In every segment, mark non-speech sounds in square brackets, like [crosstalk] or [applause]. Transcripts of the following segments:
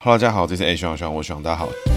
哈喽，大家好，这是 A 徐朗，我徐朗，大家好。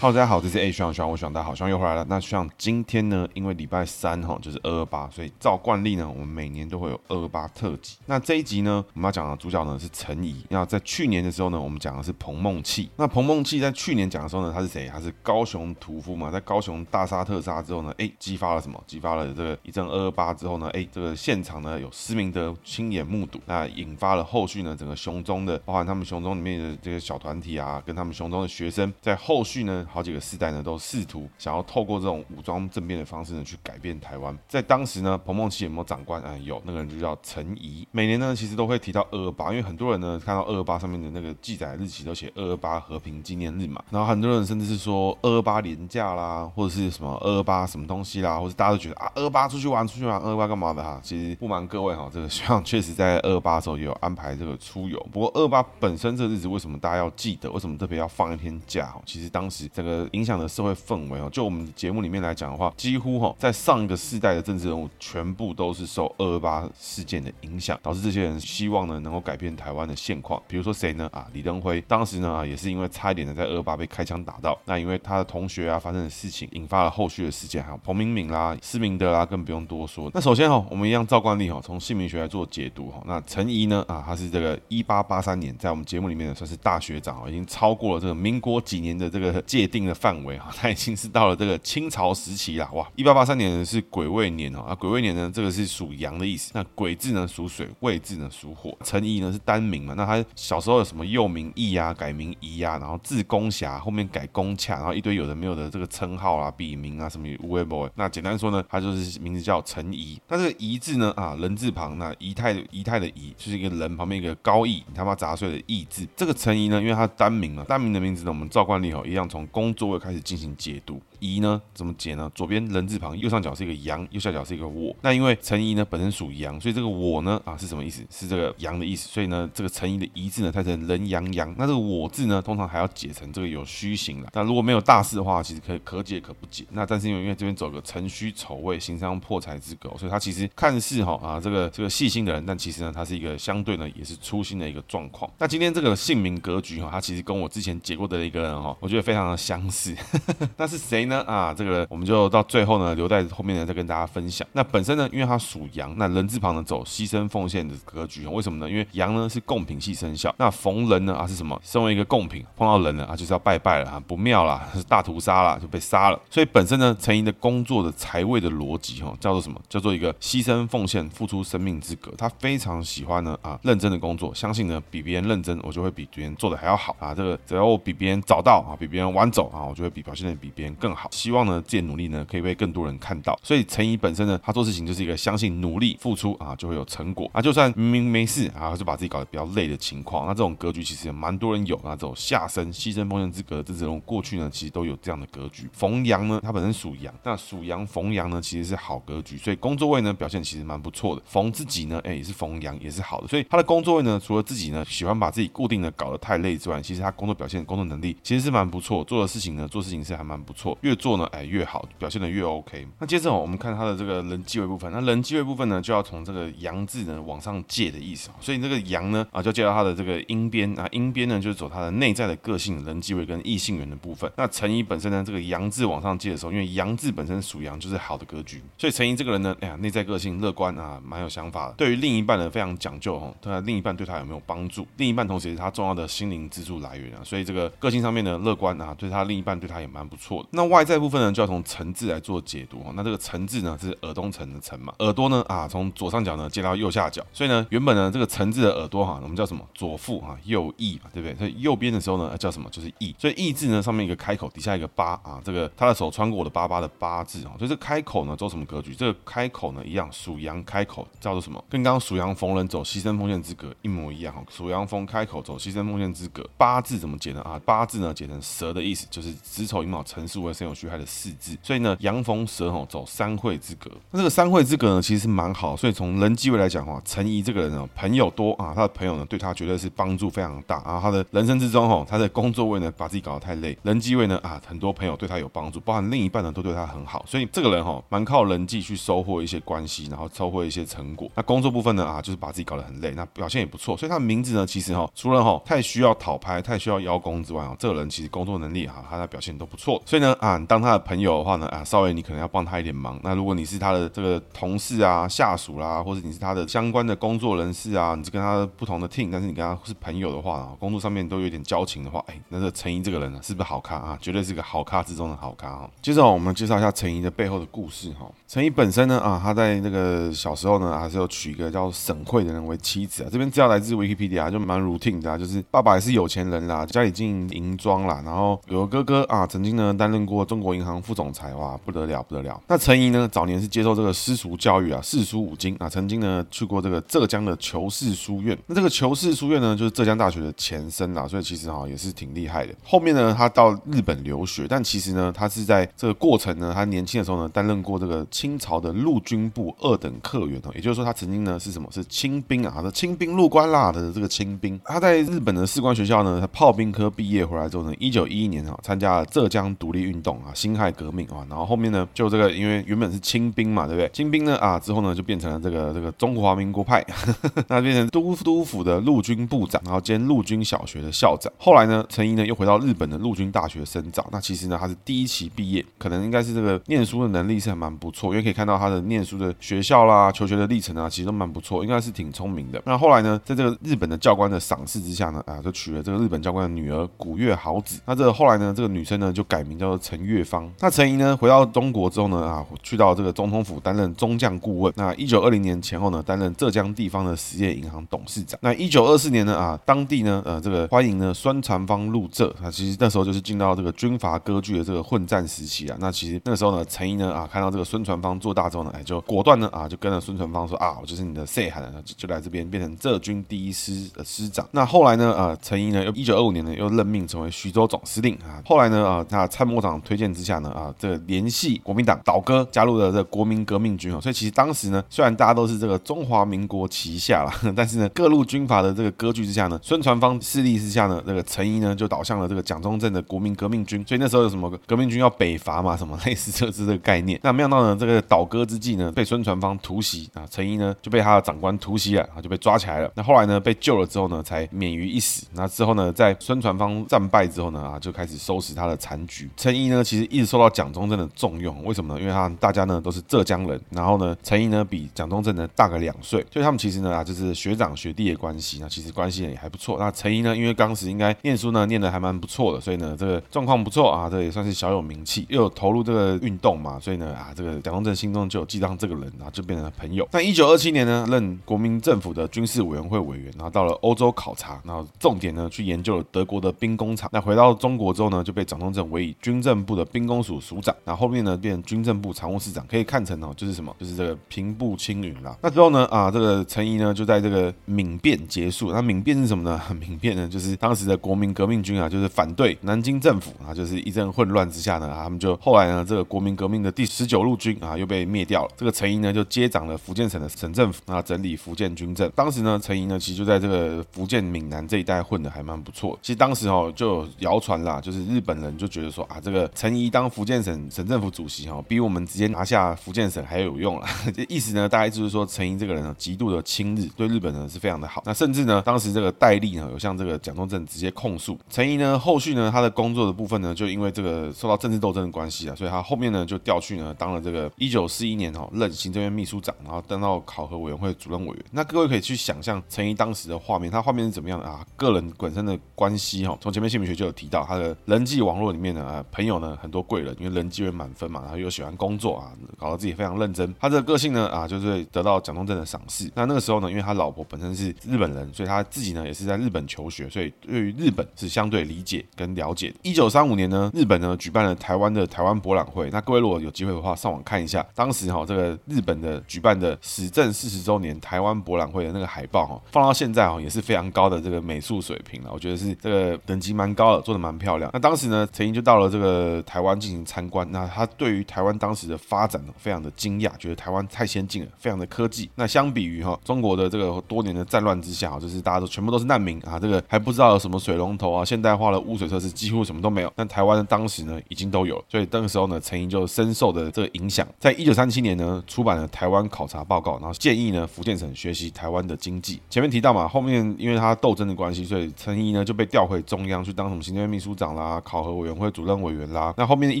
好大家好，这是 A 徐朗，徐朗，我徐朗，大家好，徐朗又回来了。那像今天呢，因为礼拜三哈就是二二八，所以照惯例呢，我们每年都会有二二八特辑。那这一集呢，我们要讲的主角呢是陈怡。那在去年的时候呢，我们讲的是彭孟缉。那彭孟缉在去年讲的时候呢，他是谁？他是高雄屠夫嘛，在高雄大杀特杀之后呢，哎，激发了什么？激发了这个一阵二二八之后呢，哎，这个现场呢有施明德亲眼目睹，那引发了后续呢整个雄中的，包含他们雄中里面的这个小团体啊，跟他们雄中的学生，在后续呢。好几个世代呢，都试图想要透过这种武装政变的方式呢，去改变台湾。在当时呢，彭孟缉有没有长官？啊、有，那个人就叫陈沂。每年呢，其实都会提到二二八，因为很多人呢看到二二八上面的那个记载日期都写二二八和平纪念日嘛。然后很多人甚至是说二二八连假啦，或者是什么二二八什么东西啦，或者大家都觉得啊，二二八出去玩，出去玩，二二八干嘛的哈？其实不瞒各位哈，这个徐朗确实在二二八的时候也有安排这个出游。不过二二八本身这个日子为什么大家要记得？为什么特别要放一天假？其实当时这个。影响的社会氛围哦，就我们节目里面来讲的话，几乎哈在上一个世代的政治人物全部都是受二二八事件的影响，导致这些人希望呢能够改变台湾的现况。比如说谁呢？啊，李登辉当时呢啊也是因为差一点的在二二八被开枪打到，那因为他的同学啊发生的事情，引发了后续的事件。还有彭明敏啦、施明德啦，更不用多说。那首先哈，我们一样照惯例哈，从姓名学来做解读哈。那陈怡呢啊，他是这个一八八三年在我们节目里面呢算是大学长啊，已经超过了这个民国几年的这个界定的范。围哈，[laughs] 它已经是到了这个清朝时期了哇！一八八三年呢是癸未年哦，啊癸未年呢这个是属阳的意思，那癸字呢属水，未字呢属火。陈怡呢是单名嘛，那他小时候有什么幼名义、啊，改名怡啊，然后字公侠，后面改公洽，然后一堆有的没有的这个称号啊、笔名啊什么无为 boy。那简单说呢，他就是名字叫陈怡。那这个怡字呢啊人字旁，那仪态仪态的仪就是一个人旁边一个高义，你他妈杂碎的义字。这个陈怡呢，因为他单名嘛，单名的名字呢，我们照惯例哈，一样从工作会。开始进行解读。宜呢怎么解呢？左边人字旁，右上角是一个阳，右下角是一个我。那因为陈怡呢本身属阳，所以这个我呢啊是什么意思？是这个阳的意思。所以呢这个陈怡的怡字呢，它成人阳阳。那这个我字呢，通常还要解成这个有虚形了。那如果没有大事的话，其实可以可解可不解。那但是因为因为这边走个辰戌丑未，刑伤破财之格，所以他其实看似哈啊这个这个细心的人，但其实呢他是一个相对呢也是粗心的一个状况。那今天这个姓名格局哈，他其实跟我之前解过的一个人哈，我觉得非常的相似。[laughs] 那是谁呢？啊这个。我们就到最后呢，留在后面呢再跟大家分享。那本身呢，因为它属羊，那人字旁呢走牺牲奉献的格局。为什么呢？因为羊呢是贡品系生肖，那逢人呢啊是什么？身为一个贡品，碰到人了啊就是要拜拜了啊，不妙啦，[laughs] 是大屠杀了，就被杀了。所以本身呢，陈沂的工作的财位的逻辑哈，叫做什么？叫做一个牺牲奉献、付出生命之格。他非常喜欢呢啊认真的工作，相信呢比别人认真，我就会比别人做的还要好啊。这个只要我比别人早到啊，比别人晚走啊，我就会比表现的比别人更好。好希望呢。自己努力呢，可以被更多人看到。所以陈怡本身呢，他做事情就是一个相信努力付出啊，就会有成果啊。就算明明没事啊，就把自己搞得比较累的情况，那这种格局其实也蛮多人有。那这种下身牺牲奉献之格，这种过去呢，其实都有这样的格局。逢阳呢，他本身属羊，那属羊逢阳呢，其实是好格局。所以工作位呢，表现其实蛮不错的。逢自己呢，哎，也是逢阳，也是好的。所以他的工作位呢，除了自己呢喜欢把自己固定的搞得太累之外，其实他工作表现、工作能力其实是蛮不错，做的事情呢，做事情是还蛮不错。越做呢，哎，越好，表现的越。OK，那接着我们看他的这个人际位部分，那人际位部分呢，就要从这个阳字呢往上借的意思，所以这个阳呢啊，就借到他的这个阴边啊，阴边呢就是走他的内在的个性、人际位跟异性缘的部分。那陈怡本身呢，这个阳字往上借的时候，因为阳字本身属阳，就是好的格局，所以陈怡这个人呢，哎呀，内在个性乐观啊，蛮有想法的，对于另一半呢非常讲究哦，他另一半对他有没有帮助？另一半同时也是他重要的心灵支柱来源啊，所以这个个性上面呢乐观啊，对他另一半对他也蛮不错的。那外外在部分呢，就要从陈字来做解读。那这个陈字呢，是耳东陈的陈嘛，耳朵呢啊，从左上角呢接到右下角，所以呢，原本呢这个陈字的耳朵哈，我们叫什么？左腹啊，右翼嘛，对不对？所以右边的时候呢，叫什么？就是翼。所以翼字呢，上面一个开口，底下一个八啊，这个他的手穿过我的八八的八字啊，所以这开口呢，走什么格局？这个开口呢，一样属阳开口，叫做什么？跟刚刚属阳逢人走牺牲奉献之格一模一样哈。属阳逢开口走牺牲奉献之格，八字怎么解呢？啊，八字呢解成蛇的意思，就是子丑寅卯辰巳未申酉戌亥的四字。所以呢，阳逢蛇吼走三会之格。那这个三会之格呢，其实是蛮好。所以从人际位来讲的话，陈怡这个人呢，朋友多啊，他的朋友呢对他绝对是帮助非常大啊。他的人生之中吼，他的工作位呢把自己搞得太累，人际位呢啊，很多朋友对他有帮助，包含另一半呢都对他很好。所以这个人吼蛮靠人际去收获一些关系，然后收获一些成果。那工作部分呢啊，就是把自己搞得很累，那表现也不错。所以他的名字呢，其实哈，除了哈太需要讨拍、太需要邀功之外啊，这个人其实工作能力哈，他的表现都不错。所以呢啊，当他的朋友的话呢啊，稍微你可能要帮他一点忙。那如果你是他的这个同事啊、下属啦，或者你是他的相关的工作人士啊，你是跟他不同的 team，但是你跟他是朋友的话啊，工作上面都有点交情的话，哎，那这陈怡这个人呢，是不是好咖啊？绝对是个好咖之中的好咖啊。接着我们介绍一下陈怡的背后的故事哈。陈怡本身呢啊，他在那个小时候呢，还是有娶一个叫沈慧的人为妻子啊。这边资料来自 Wikipedia，就蛮 routine 的啊，就是爸爸也是有钱人啦，家里经营银庄啦，然后有个哥哥啊，曾经呢担任过中国银行副总裁哇，不得了不得了。那陈怡呢，早年是接受这个私塾教育啊，四书五经啊，曾经呢去过这个浙江的求是书院。那这个求是书院呢，就是浙江大学的前身啦，所以其实哈也是挺厉害的。后面呢，他到日本留学，但其实呢，他是在这个过程呢，他年轻的时候呢，担任过这个清朝的陆军部二等客员哦，也就是说他曾经呢是什么？是清兵啊，他的清兵入关啦的这个清兵。他在日本的士官学校呢，他炮兵科毕业回来之后呢，一九一一年啊，参加了浙江独立运动啊，辛亥革命啊，然后后面呢，就这个因为原本是清兵嘛，对不对？清兵呢啊之后呢，就变成了这个这个中华民国派，[laughs] 那变成都督府的陆军部长，然后兼陆军小学的校长。后来呢，陈沂呢又回到日本的陆军大学深造。那其实呢，他是第一期毕业，可能应该是这个念书的能力是还蛮不错，因为可以看到他的念书的学校啦、求学的历程啊，其实都蛮不错，应该是挺聪明的。那后来呢，在这个日本的教官的赏识之下呢，啊，就娶了这个日本教官的女儿古月豪子。那这个后来呢，这个女生呢就改名叫做陈月芳。那陈怡呢回到中国之后呢，啊，去到这个总统府担任中将顾问。那一九二零年前后呢，担任浙江地方的实业银行董事长。那一九二四年呢，啊，当地呢，呃，这个欢迎呢孙传芳入浙。啊，其实那时候就是进到这个军阀割据的这个混战时期啊。那其实那个时候呢，陈怡呢，啊，看到这个孙传芳做大之后呢，哎，就果断呢，啊，就跟了孙传芳说啊，我就是你的细汉，就就来这边变成浙军第一师的师长。那后来呢，呃，陈怡呢，又一九二五年呢，又任命成为徐州总司令啊。后来呢，啊，他参谋长推荐之下呢，啊，这个联系国民党倒戈，加入了这个国民革命军哦。所以其实当时呢，虽然大家都是这个中华民国旗下啦，[laughs] 但是呢，各路军阀的这个割据之下呢，孙传芳势力之下呢，这个陈沂呢就倒向了这个蒋中正的国民革命军。所以那时候有什么革命军要北伐嘛，什么类似这这个概念。那没想到呢，这个倒戈之际呢，被孙传芳突袭啊，陈沂呢就被他的长官突袭了，啊，就被抓起来了。那后来呢，被救了之后呢，才免于一死。那之后呢，在孙传芳战败之后呢，啊，就开始收拾他的残局。陈沂呢，那其实一直受到蒋中正的重用，为什么呢？因为他大家呢都是浙江人，然后呢，陈沂呢比蒋中正呢大个两岁，所以他们其实呢啊就是学长学弟的关系。那其实关系也还不错。那陈沂呢，因为当时应该念书呢念得还蛮不错的，所以呢这个状况不错啊，这也算是小有名气，又有投入这个运动嘛，所以呢啊这个蒋中正心中就有记上这个人，然后就变成了朋友。那一九二七年呢，任国民政府的军事委员会委员，然后到了欧洲考察，然后重点呢去研究了德国的兵工厂。那回到中国之后呢，就被蒋中正委以军政部的兵工署署长，那后，面呢变军政部常务市长，可以看成哦就是什么，就是这个平步青云啦。那之后呢啊，这个陈仪呢就在这个闽变结束。那闽变是什么呢？[laughs] 闽变呢就是当时的国民革命军啊，就是反对南京政府啊，就是一阵混乱之下呢，他们就后来呢这个国民革命的第十九路军啊又被灭掉了。这个陈仪呢就接掌了福建省的省政府啊，整理福建军政。当时呢陈仪呢其实就在这个福建闽南这一带混的还蛮不错。其实当时哦就有谣传啦，就是日本人就觉得说啊这个陈沂当福建省省政府主席哈，比我们直接拿下福建省还要有用了。[laughs] 这意思呢大概就是说陈沂这个人呢极度的亲日，对日本人是非常的好。那甚至呢当时这个戴笠呢有向这个蒋中正直接控诉陈沂呢，后续呢他的工作的部分呢就因为这个受到政治斗争的关系啊，所以他后面呢就调去呢当了这个一九四一年哈任行政院秘书长，然后当到考核委员会主任委员。那各位可以去想象陈沂当时的画面，他画面是怎么样的啊？个人本身的关系哈，从前面姓名学就有提到，他的人际网络里面呢，朋友呢很多贵人，因为人机缘满分嘛，然后又喜欢工作啊，搞得自己非常认真。他这个个性呢啊，就是得到蒋中正的赏识。那那个时候呢，因为他老婆本身是日本人，所以他自己呢也是在日本求学，所以对于日本是相对理解跟了解的。一九三五年呢，日本呢举办了台湾的台湾博览会。那各位如果有机会的话，上网看一下，当时哈这个日本的举办的始政四十周年台湾博览会的那个海报哈，放到现在哈也是非常高的这个美术水平了。我觉得是这个等级蛮高的，做的蛮漂亮。那当时呢，陈仪就到了这个台湾进行参观。那他对于台湾当时的发展呢，非常的惊讶，觉得台湾太先进了，非常的科技。那相比于哈中国的这个多年的战乱之下，就是大家都全部都是难民啊，这个还不知道有什么水龙头啊，现代化的污水设施几乎什么都没有。但台湾的当时呢已经都有了，所以那个时候呢，陈仪就深受的这个影响。在一九三七年呢，出版了《台湾考察报告》，然后建议呢福建省学习台湾的经济。前面提到嘛，后面因为他斗争的关系，所以陈仪呢就被调回中央去当什么行政院秘书长啦、考核委员会主任委员啦。那后面一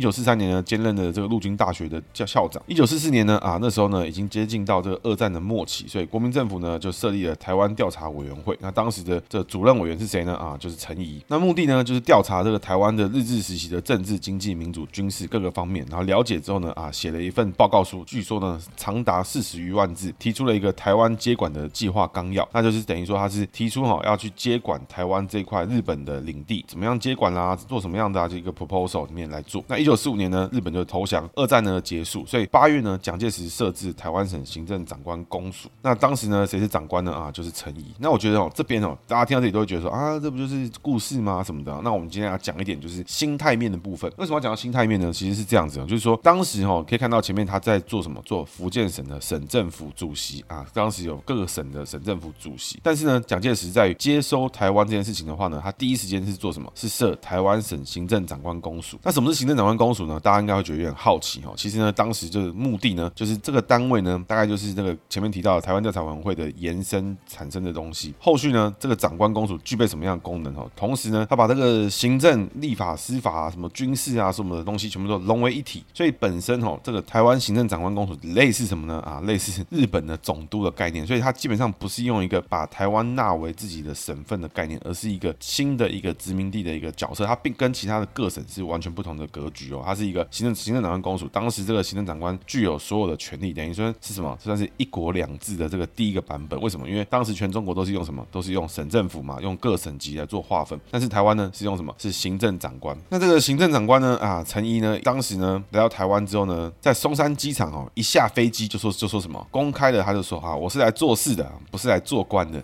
九四三年呢，兼任了这个陆军大学的校校长。一九四四年呢，啊那时候呢已经接近到这个二战的末期，所以国民政府呢就设立了台湾调查委员会。那当时的这主任委员是谁呢？啊，就是陈仪。那目的呢就是调查这个台湾的日治时期的政治、经济、民主、军事各个方面，然后了解之后呢，啊写了一份报告书，据说呢长达四十余万字，提出了一个台湾接管的计划纲要。那就是等于说他是提出哈要去接管台湾这块日本的领地，怎么样接管啦，做什么样的啊这个 proposal 里面来做。那一九四五年呢，日本就投降，二战呢结束，所以八月呢，蒋介石设置台湾省行政长官公署。那当时呢，谁是长官呢？啊，就是陈仪。那我觉得哦，这边哦，大家听到这里都会觉得说啊，这不就是故事吗？什么的。那我们今天要讲一点，就是心态面的部分。为什么要讲到心态面呢？其实是这样子哦，就是说当时哦，可以看到前面他在做什么？做福建省的省政府主席啊。当时有各个省的省政府主席。但是呢，蒋介石在接收台湾这件事情的话呢，他第一时间是做什么？是设台湾省行政长官公署。那什么是行政长官公署呢？大家应该会觉得有点好奇哈。其实呢，当时就是目的呢，就是这个单位呢，大概就是这个前面提到的台湾调查委员会的延伸产生的东西。后续呢，这个长官公署具备什么样的功能哈？同时呢，他把这个行政、立法、司法啊，什么军事啊，什么的东西全部都融为一体。所以本身哈，这个台湾行政长官公署类似什么呢？啊，类似日本的总督的概念。所以它基本上不是用一个把台湾纳为自己的省份的概念，而是一个新的一个殖民地的一个角色。它并跟其他的各省是完全不同的格局哦。它是一个行政行政长官公署，当时这个行政长官具有所有的权利，等于说是什么？算是一国两制的这个第一个版本。为什么？因为当时全中国都是用什么？都是用省政府嘛，用各省级来做划分。但是台湾呢，是用什么？是行政长官。那这个行政长官呢？啊，陈仪呢？当时呢来到台湾之后呢，在松山机场哦，一下飞机就说就说什么？公开的他就说啊，我是来做事的，不是来做官的。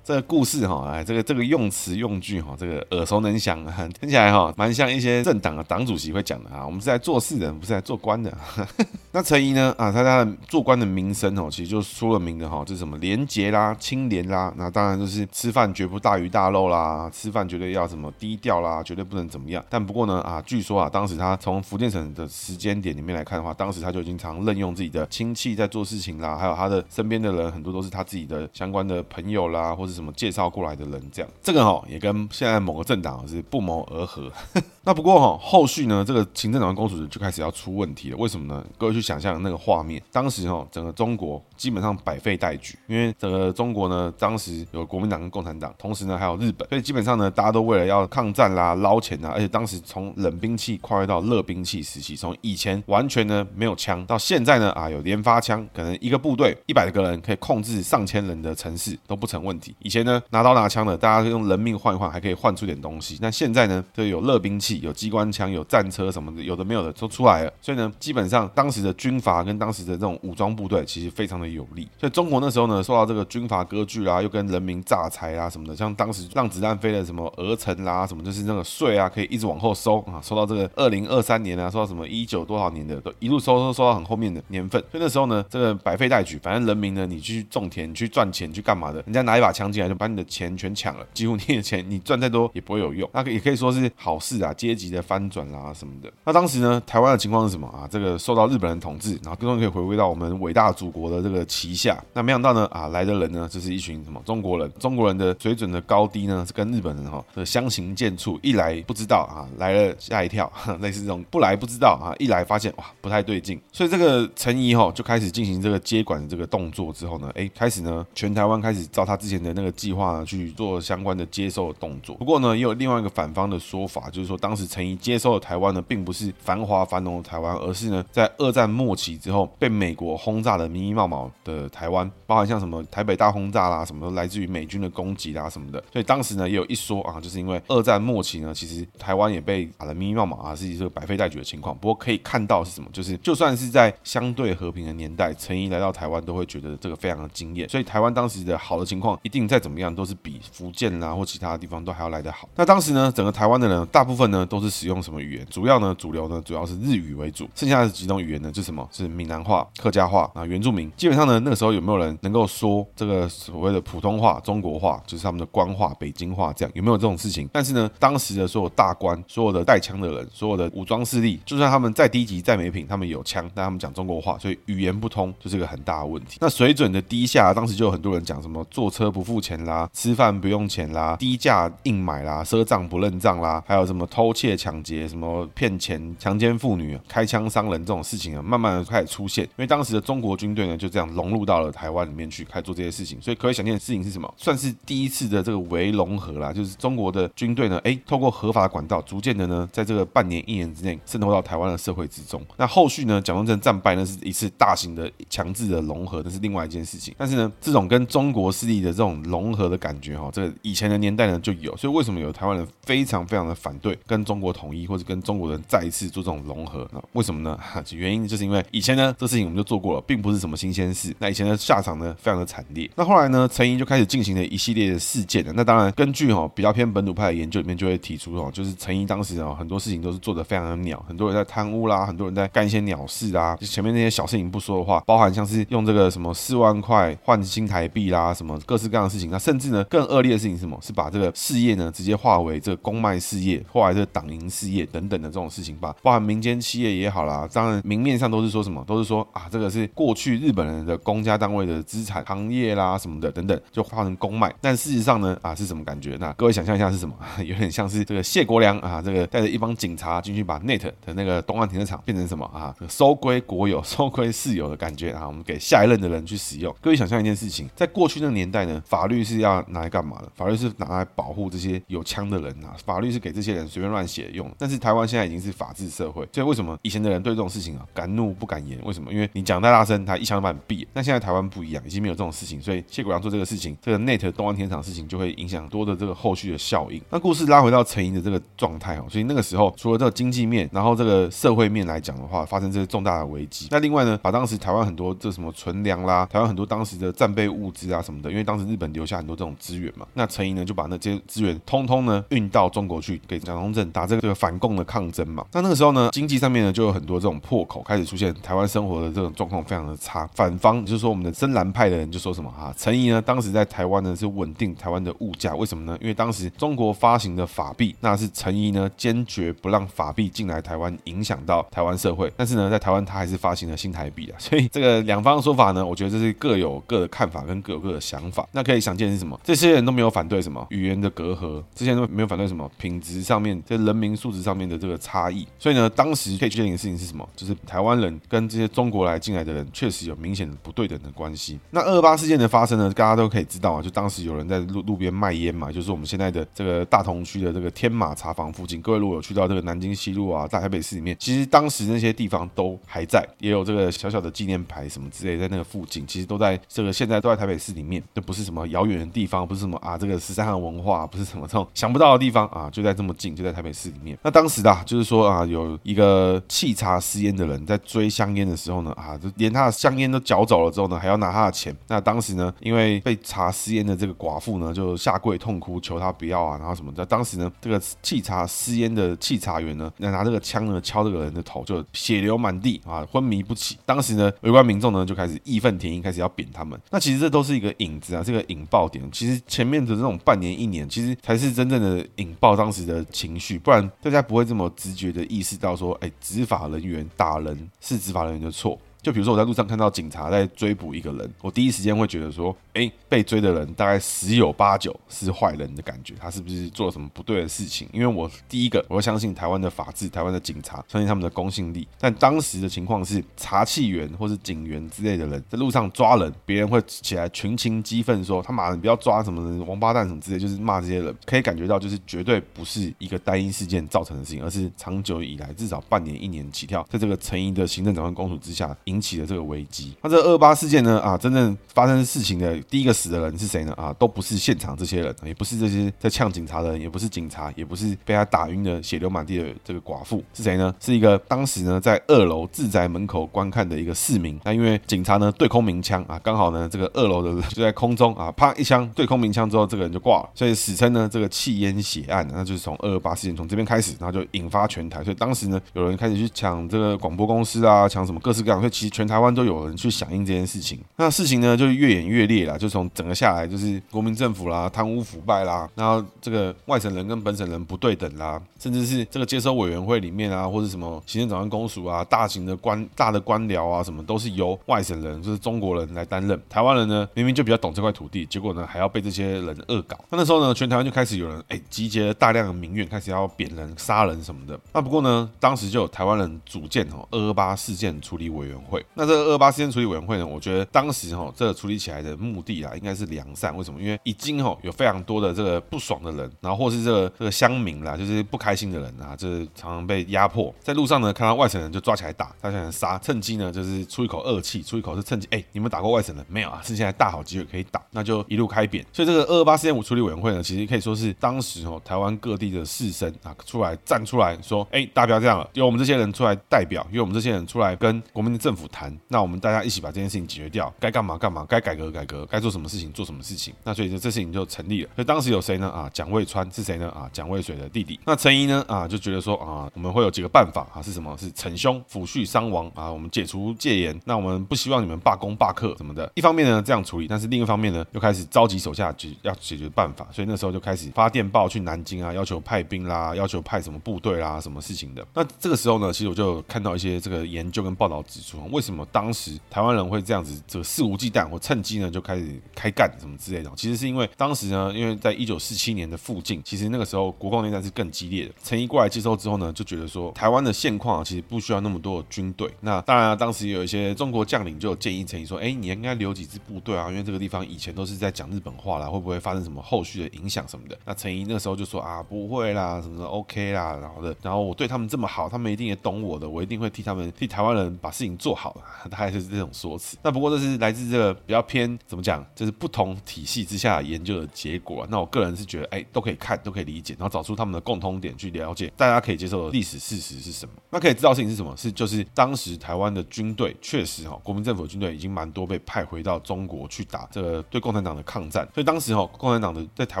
这个故事哈，哎，这个这个用词用句哈，这个耳熟能详，[laughs] 听起来哈，蛮像一些政党的党主席会讲的啊。我们是来做事的，不是来做官的。[laughs] 那陈仪呢？啊，他他的做官的名声哦，其实就是出了名的哈，就是什么廉洁啦、清廉啦。那当然就是吃饭绝不大鱼大肉啦，吃饭绝对要什么低调啦，绝对不能怎么样。但不过呢，啊，据说啊，当时他从福建省的时间点里面来看的话，当时他就经常任用自己的亲戚在做事情啦，还有他的身边的人很多都是他自己的相关的朋友啦，或者。什么介绍过来的人这样，这个哈也跟现在某个政党是不谋而合。[laughs] 那不过哈后续呢，这个行政长官公署就开始要出问题了。为什么呢？各位去想象那个画面，当时哈整个中国基本上百废待举，因为整个中国呢，当时有国民党跟共产党，同时呢还有日本，所以基本上呢大家都为了要抗战啦、捞钱啦，而且当时从冷兵器跨越到热兵器时期，从以前完全呢没有枪，到现在呢啊有连发枪，可能一个部队一百个人可以控制上千人的城市都不成问题。以前呢，拿刀拿枪的，大家用人命换一换，还可以换出点东西。那现在呢，就有热兵器、有机关枪、有战车什么的，有的没有的都出来了。所以呢，基本上当时的军阀跟当时的这种武装部队，其实非常的有利。所以中国那时候呢，受到这个军阀割据啦，又跟人民榨财啊什么的，像当时让子弹飞的什么鹅城啦，什么就是那个税啊，可以一直往后收啊，收到这个二零二三年啊，收到什么一九多少年的，都一路收收收到很后面的年份。所以那时候呢，这个百废待举，反正人民呢，你去种田、你去赚钱、去干嘛的，人家拿一把枪进来就把你。的钱全抢了，几乎你的钱你赚再多也不会有用，那也可以说是好事啊，阶级的翻转啦什么的。那当时呢，台湾的情况是什么啊？这个受到日本人统治，然后终于可以回归到我们伟大祖国的这个旗下。那没想到呢，啊来的人呢，就是一群什么中国人，中国人的水准的高低呢，是跟日本人哈的相形见绌。一来不知道啊，来了吓一跳，类似这种不来不知道啊，一来发现哇不太对劲。所以这个陈仪哈就开始进行这个接管的这个动作之后呢，哎开始呢全台湾开始照他之前的那计划呢。去做相关的接受的动作。不过呢，也有另外一个反方的说法，就是说当时陈仪接收的台湾呢，并不是繁华繁荣的台湾，而是呢在二战末期之后被美国轰炸的密密茂茂的台湾，包含像什么台北大轰炸啦，什么都来自于美军的攻击啦什么的。所以当时呢也有一说啊，就是因为二战末期呢，其实台湾也被打得密密茂茂啊，是一个百废待举的情况。不过可以看到是什么，就是就算是在相对和平的年代，陈仪来到台湾都会觉得这个非常的惊艳。所以台湾当时的好的情况，一定在再怎么样都是比福建啦或其他的地方都还要来得好。那当时呢，整个台湾的人大部分呢都是使用什么语言？主要呢主流呢主要是日语为主，剩下的几种语言呢是什么？是闽南话、客家话啊、原住民。基本上呢那个时候有没有人能够说这个所谓的普通话、中国话，就是他们的官话、北京话这样？有没有这种事情？但是呢，当时的所有大官、所有的带枪的人、所有的武装势力，就算他们再低级、再没品，他们有枪，但他们讲中国话，所以语言不通就是一个很大的问题。那水准的低下，当时就有很多人讲什么坐车不付付钱啦，吃饭不用钱啦，低价硬买啦，赊账不认账啦，还有什么偷窃抢劫、什么骗钱、强奸妇女、开枪伤人这种事情啊，慢慢的开始出现。因为当时的中国军队呢，就这样融入到了台湾里面去，开始做这些事情。所以可以想见的事情是什么？算是第一次的这个微融合啦，就是中国的军队呢，哎，透过合法管道，逐渐的呢，在这个半年一年之内渗透到台湾的社会之中。那后续呢，蒋中正战败呢，是一次大型的强制的融合，那是另外一件事情。但是呢，这种跟中国势力的这种融合的感觉哈，这个以前的年代呢就有。所以为什么有台湾人非常非常的反对跟中国统一，或者跟中国人再一次做这种融合？那为什么呢？[laughs] 哈原因就是因为以前呢，这事情我们就做过了，并不是什么新鲜事。那以前的下场呢，非常的惨烈。那后来呢，陈仪就开始进行了一系列的事件了。那当然，根据哈比较偏本土派的研究里面，就会提出哦，就是陈仪当时哦很多事情都是做的非常的鸟，很多人在贪污啦，很多人在干一些鸟事啦。就前面那些小事情不说的话，包含像是用这个什么四万块换新台币啦，什么各式各样的事情。那甚至呢，更恶劣的事情是什么？是把这个事业呢直接化为这个公卖事业，化为这个党营事业等等的这种事情吧。包含民间企业也好啦，当然明面上都是说什么，都是说啊这个是过去日本人的公家单位的资产行业啦什么的等等，就化成公卖。但事实上呢，啊是什么感觉？那各位想象一下是什么？有点像是这个谢国梁啊，这个带着一帮警察进去把 NET 的那个东岸停车场变成什么啊？收归国有，收归私有的感觉啊！我们给下一任的人去使用。各位想象一件事情，在过去那个年代呢，法法律是要拿来干嘛的？法律是拿来保护这些有枪的人啊，法律是给这些人随便乱写用。但是台湾现在已经是法治社会，所以为什么以前的人对这种事情啊敢怒不敢言？为什么？因为你讲太大声，他一枪就把你毙。但现在台湾不一样，已经没有这种事情，所以谢国梁做这个事情，这个 NET 东岸停车场事情就会影响多的这个后续的效应。那故事拉回到陈仪的这个状态哦，所以那个时候除了这个经济面，然后这个社会面来讲的话，发生这些重大的危机。那另外呢，把当时台湾很多这什么存粮啦，台湾很多当时的战备物资啊什么的，因为当时日本留下很多这种资源嘛。那陈仪呢就把那些资源通通呢运到中国去，给蒋中正打这个这个反共的抗争嘛。那那个时候呢，经济上面呢就有很多这种破口开始出现，台湾生活的这种状况非常的差。反方就是说我们的深蓝派的人就说什么啊，陈仪呢当时在台湾呢是稳定台湾的物价，为什么呢？因为当时中国发行的法币，那是陈仪呢坚决不让法币进来台湾，影响到台湾社会。但是呢，在台湾他还是发行了新台币啊，所以这个两方说法呢，我觉得这是各有各的看法跟各有各的想法。那可以想见是什么？这些人都没有反对什么语言的隔阂，这些都没有反对什么品质上面、在人民素质上面的这个差异。所以呢，当时可以确定的事情是什么？就是台湾人跟这些中国来进来的人确实有明显的不对等的关系。那二八事件的发生呢，大家都可以知道啊，就当时有人在路路边卖烟嘛，就是我们现在的这个大同区的这个天马茶坊附近。各位如果有去到这个南京西路啊，在台北市里面，其实当时那些地方都还在，也有这个小小的纪念牌什么之类，在那个附近，其实都在这个现在都在台北市里面，这不是什么遥远的地方，不是什么啊这个十三行文化，不是什么这种想不到的地方啊，就在这么近，就在台北市里面。那当时的啊，就是说啊，有一个弃茶私烟的人在追香烟的时候呢，啊，就连他的香烟都缴走了之后呢，还要拿他的钱。那当时呢，因为被查私烟的这个寡妇呢，就下跪痛哭，求他不要啊，然后什么的。当时呢，这个弃茶私烟的弃茶员呢，那拿这个枪呢敲这个人的头，就血流满地啊，昏迷不起。当时呢，围观民众呢就开始义愤填膺，开始要扁他们。那其实这都是一个影子啊，这个影爆点。其实前面的这种半年一年，其实才是真正的引爆当时的情绪，不然大家不会这么直觉的意识到说，哎，执法人员打人是执法人员的错。就比如说我在路上看到警察在追捕一个人，我第一时间会觉得说，哎，被追的人大概十有八九是坏人的感觉，他是不是做了什么不对的事情？因为我第一个我会相信台湾的法治、台湾的警察，相信他们的公信力。但当时的情况是，查气员或是警员之类的人在路上抓人，别人会起来群情激愤说他妈的不要抓什么，王八蛋什么之类，就是骂这些人。可以感觉到，就是绝对不是一个单一事件造成的事情，而是长久以来至少半年、一年起跳，在这个陈仪的行政长官公署之下引起的这个危机。那这二八事件呢？啊，真正发生事情的第一个死的人是谁呢？啊，都不是现场这些人，也不是这些在呛警察的人，也不是警察，也不是被他打晕的血流满地的这个寡妇，是谁呢？是一个当时呢在二楼自宅门口观看的一个市民。那因为警察呢对空鸣枪啊，刚好呢这个二楼的人就在空中啊，啪一枪对空鸣枪之后，这个人就挂了，所以史称呢这个气烟血案，那就是从二二八事件从这边开始，然后就引发全台。所以当时呢有人开始去抢这个广播公司啊，抢什么各式各样，所以其实全台湾都有人去响应这件事情。那事情呢就越演越烈了，就从整个下来就是国民政府啦，贪污腐败啦，然后这个外省人跟本省人不对等啦，甚至是这个接收委员会里面啊，或者什么行政长官公署啊，大型的官大的官僚啊，什么都是由外省人就是中国人来担任。台湾人呢明明就比较懂这块土地，结果呢还要被这些人恶搞。那那时候呢，全台湾就开始有人哎集结了大量的民怨，开始要贬人、杀人什么的。那不过呢，当时就有台湾人组建哦二二八事件处理委员会。那这个二二八事件处理委员会呢，我觉得当时哈这个处理起来的目的啊，应该是良善。为什么？因为已经哈有非常多的这个不爽的人，然后或是这个这个乡民啦，就是不开心的人啊，就是常常被压迫，在路上呢看到外省人就抓起来打，抓起来杀，趁机呢就是出一口恶气，出一口是趁机哎，你们打过外省人没有啊？是现在大好机会可以打，那就一路开扁。所以这个二二八事件处理委员会呢，其实可以说是当时哦台湾各地的士绅啊出来站出来说，哎，大家不要这样了，由我们这些人出来代表，由我们这些人出来跟国民的政府谈，那我们大家一起把这件事情解决掉，该干嘛干嘛，该改革改革，该做什么事情做什么事情。那所以这这事情就成立了。所以当时有谁呢？啊，蒋渭川是谁呢？啊，蒋渭水的弟弟。那陈仪呢？啊，就觉得说啊，我们会有几个办法啊，是什么？是惩凶抚恤伤亡啊，我们解除戒严。那我们不希望你们罢工罢课什么的。一方面呢这样处理，但是另一方面呢又开始召集手下解要解决办法。所以那时候就开始发电报去南京啊，要求派兵啦，要求派什么部队啦，什么事情的。那这个时候呢，其实我就看到一些这个研究跟报道指出，为什么当时台湾人会这样子这个肆无忌惮，或趁机呢就开开始开干什么之类的。其实是因为当时呢，因为在一九四七年的附近，其实那个时候国共内战是更激烈的。陈仪过来接收之后呢，就觉得说台湾的现况啊，其实不需要那么多的军队。那当然啊，当时有一些中国将领就有建议陈仪说，哎，你应该留几支部队啊，因为这个地方以前都是在讲日本话啦，会不会发生什么后续的影响什么的？那陈仪那个时候就说啊，不会啦，什么的 OK 啦，然后的，然后我对他们这么好，他们一定也懂我的，我一定会替他们替台湾人把事情做好。[laughs] 他还是这种说辞。那不过这是来自这个比较偏怎么讲，就是不同体系之下研究的结果。那我个人是觉得，哎，都可以看，都可以理解，然后找出他们的共通点去了解，大家可以接受的历史事实是什么？那可以知道事情是什么？是就是当时台湾的军队确实哈，国民政府的军队已经蛮多被派回到中国去打这个对共产党的抗战。所以当时哈，共产党的在台